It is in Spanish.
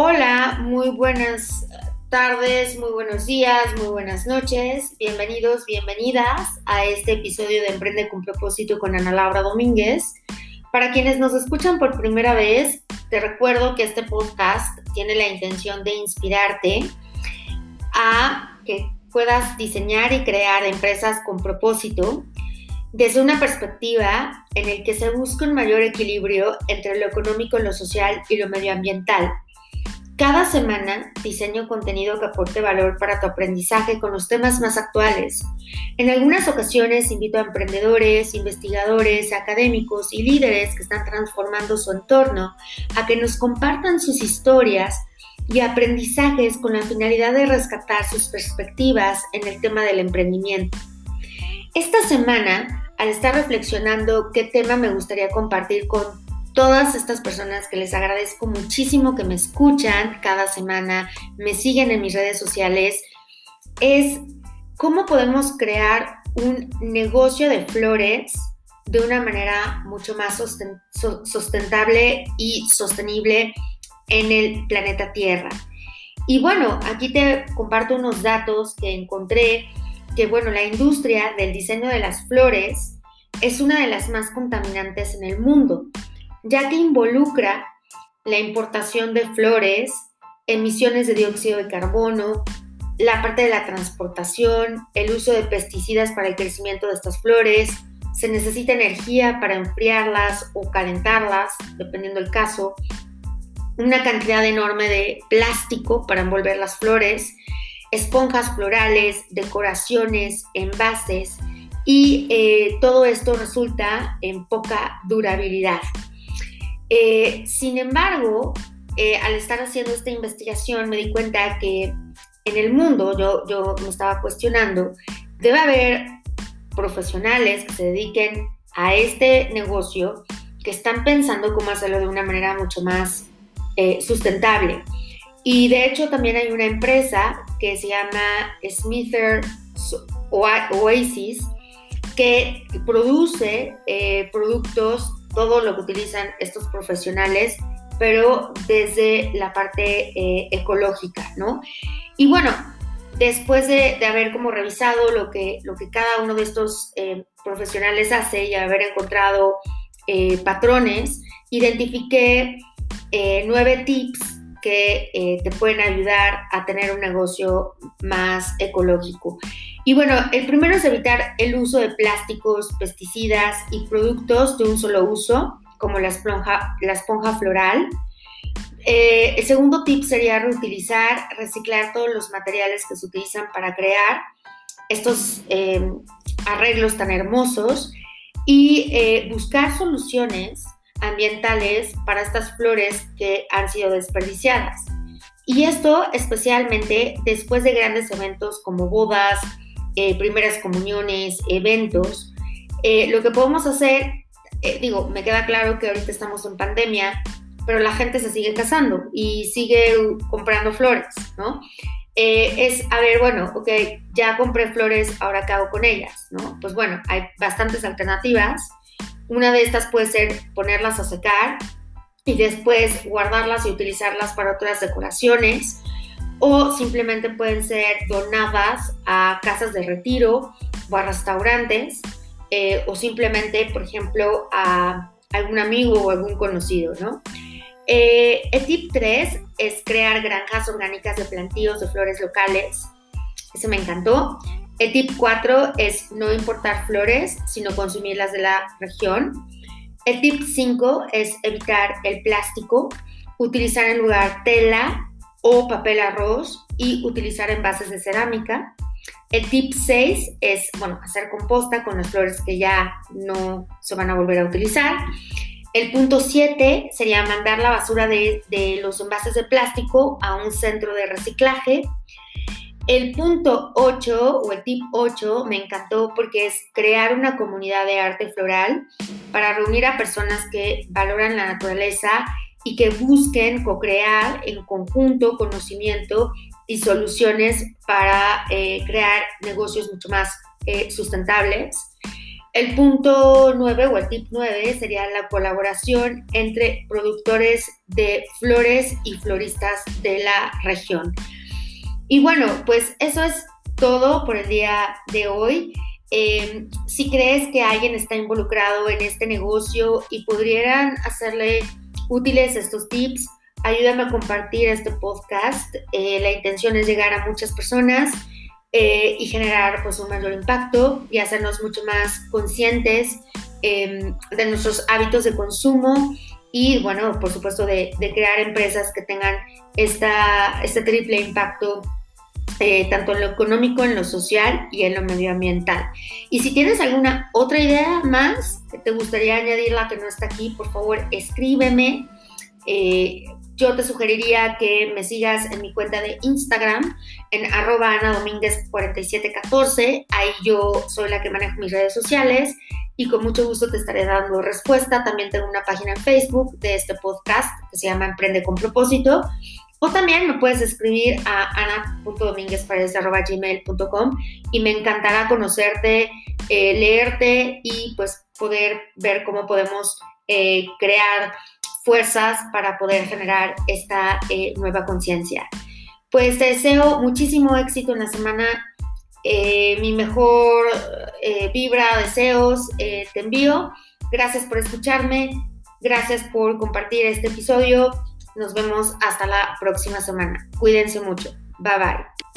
Hola, muy buenas tardes, muy buenos días, muy buenas noches. Bienvenidos, bienvenidas a este episodio de Emprende con propósito con Ana Laura Domínguez. Para quienes nos escuchan por primera vez, te recuerdo que este podcast tiene la intención de inspirarte a que puedas diseñar y crear empresas con propósito desde una perspectiva en el que se busca un mayor equilibrio entre lo económico, lo social y lo medioambiental. Cada semana diseño contenido que aporte valor para tu aprendizaje con los temas más actuales. En algunas ocasiones invito a emprendedores, investigadores, académicos y líderes que están transformando su entorno a que nos compartan sus historias y aprendizajes con la finalidad de rescatar sus perspectivas en el tema del emprendimiento. Esta semana, al estar reflexionando qué tema me gustaría compartir con todas estas personas que les agradezco muchísimo que me escuchan cada semana, me siguen en mis redes sociales, es cómo podemos crear un negocio de flores de una manera mucho más sustentable y sostenible en el planeta Tierra. Y bueno, aquí te comparto unos datos que encontré que bueno, la industria del diseño de las flores es una de las más contaminantes en el mundo, ya que involucra la importación de flores, emisiones de dióxido de carbono, la parte de la transportación, el uso de pesticidas para el crecimiento de estas flores, se necesita energía para enfriarlas o calentarlas, dependiendo del caso, una cantidad enorme de plástico para envolver las flores, esponjas florales, decoraciones, envases y eh, todo esto resulta en poca durabilidad. Eh, sin embargo, eh, al estar haciendo esta investigación me di cuenta que en el mundo, yo, yo me estaba cuestionando, debe haber profesionales que se dediquen a este negocio que están pensando cómo hacerlo de una manera mucho más sustentable. Y de hecho también hay una empresa que se llama Smither Oasis que produce eh, productos, todo lo que utilizan estos profesionales, pero desde la parte eh, ecológica, ¿no? Y bueno, después de, haber como revisado lo que, lo que cada uno de estos eh, profesionales hace y haber encontrado patrones, identifiqué nueve tips que eh, te pueden ayudar a tener un negocio más ecológico. Y bueno, el primero es evitar el uso de plásticos, pesticidas y productos de un solo uso, como la esponja, la esponja floral. Eh, el segundo tip sería reutilizar, reciclar todos los materiales que se utilizan para crear estos eh, arreglos tan hermosos y buscar soluciones ambientales para estas flores que han sido desperdiciadas. Y esto especialmente después de grandes eventos como bodas, eh, primeras comuniones, eventos. Eh, lo que podemos hacer, eh, digo, me queda claro que ahorita estamos en pandemia, pero la gente se sigue casando y sigue comprando flores, ¿no? es, a ver, bueno, ok, ya compré flores, ahora qué hago con ellas, ¿no? Pues bueno, hay bastantes alternativas una de estas puede ser ponerlas a secar y después guardarlas y utilizarlas para otras decoraciones o simplemente pueden ser donadas a casas de retiro o a restaurantes eh, o simplemente, por ejemplo, a algún amigo o algún conocido, ¿no? Eh, el tip 3 es crear granjas orgánicas de plantíos de flores locales. Ese me encantó. El tip 4 es no importar flores, sino consumirlas de la región. El tip 5 es evitar el plástico, utilizar en lugar tela o papel arroz y utilizar envases de cerámica. El tip 6 es, bueno, hacer composta con las flores que ya no se van a volver a utilizar. El punto 7 sería mandar la basura de, de los envases de plástico a un centro de reciclaje. El punto 8 o el tip 8 me encantó porque es crear una comunidad de arte floral para reunir a personas que valoran la naturaleza y que busquen co-crear en conjunto conocimiento y soluciones para eh, crear negocios mucho más eh, sustentables. El punto 9 o el tip 9 sería la colaboración entre productores de flores y floristas de la región. Y bueno, pues eso es todo por el día de hoy. Em, si crees que alguien está involucrado en este negocio y pudieran hacerle útiles estos tips, ayúdame a compartir este podcast. Eh, la intención es llegar a muchas personas eh, y generar pues, un mayor impacto y hacernos mucho más conscientes em, de nuestros hábitos de consumo y, bueno, por supuesto, de, crear empresas que tengan esta, este triple impacto eh, tanto en lo económico, en lo social y en lo medioambiental. Y si tienes alguna otra idea más que te gustaría añadirla que no está aquí, por favor escríbeme. Eh, yo te sugeriría que me sigas en mi cuenta de Instagram, en arroba Ana 4714. Ahí yo soy la que manejo mis redes sociales y con mucho gusto te estaré dando respuesta. También tengo una página en Facebook de este podcast que se llama Emprende con propósito. O también me puedes escribir a ana.dominguezparedes.gmail.com y me encantará conocerte, eh, leerte y pues poder ver cómo podemos eh, crear fuerzas para poder generar esta eh, nueva conciencia. Pues te deseo muchísimo éxito en la semana. mi mejor vibra, deseos, te envío. Gracias por escucharme. Gracias por compartir este episodio nos vemos hasta la próxima semana. Cuídense mucho. Bye bye.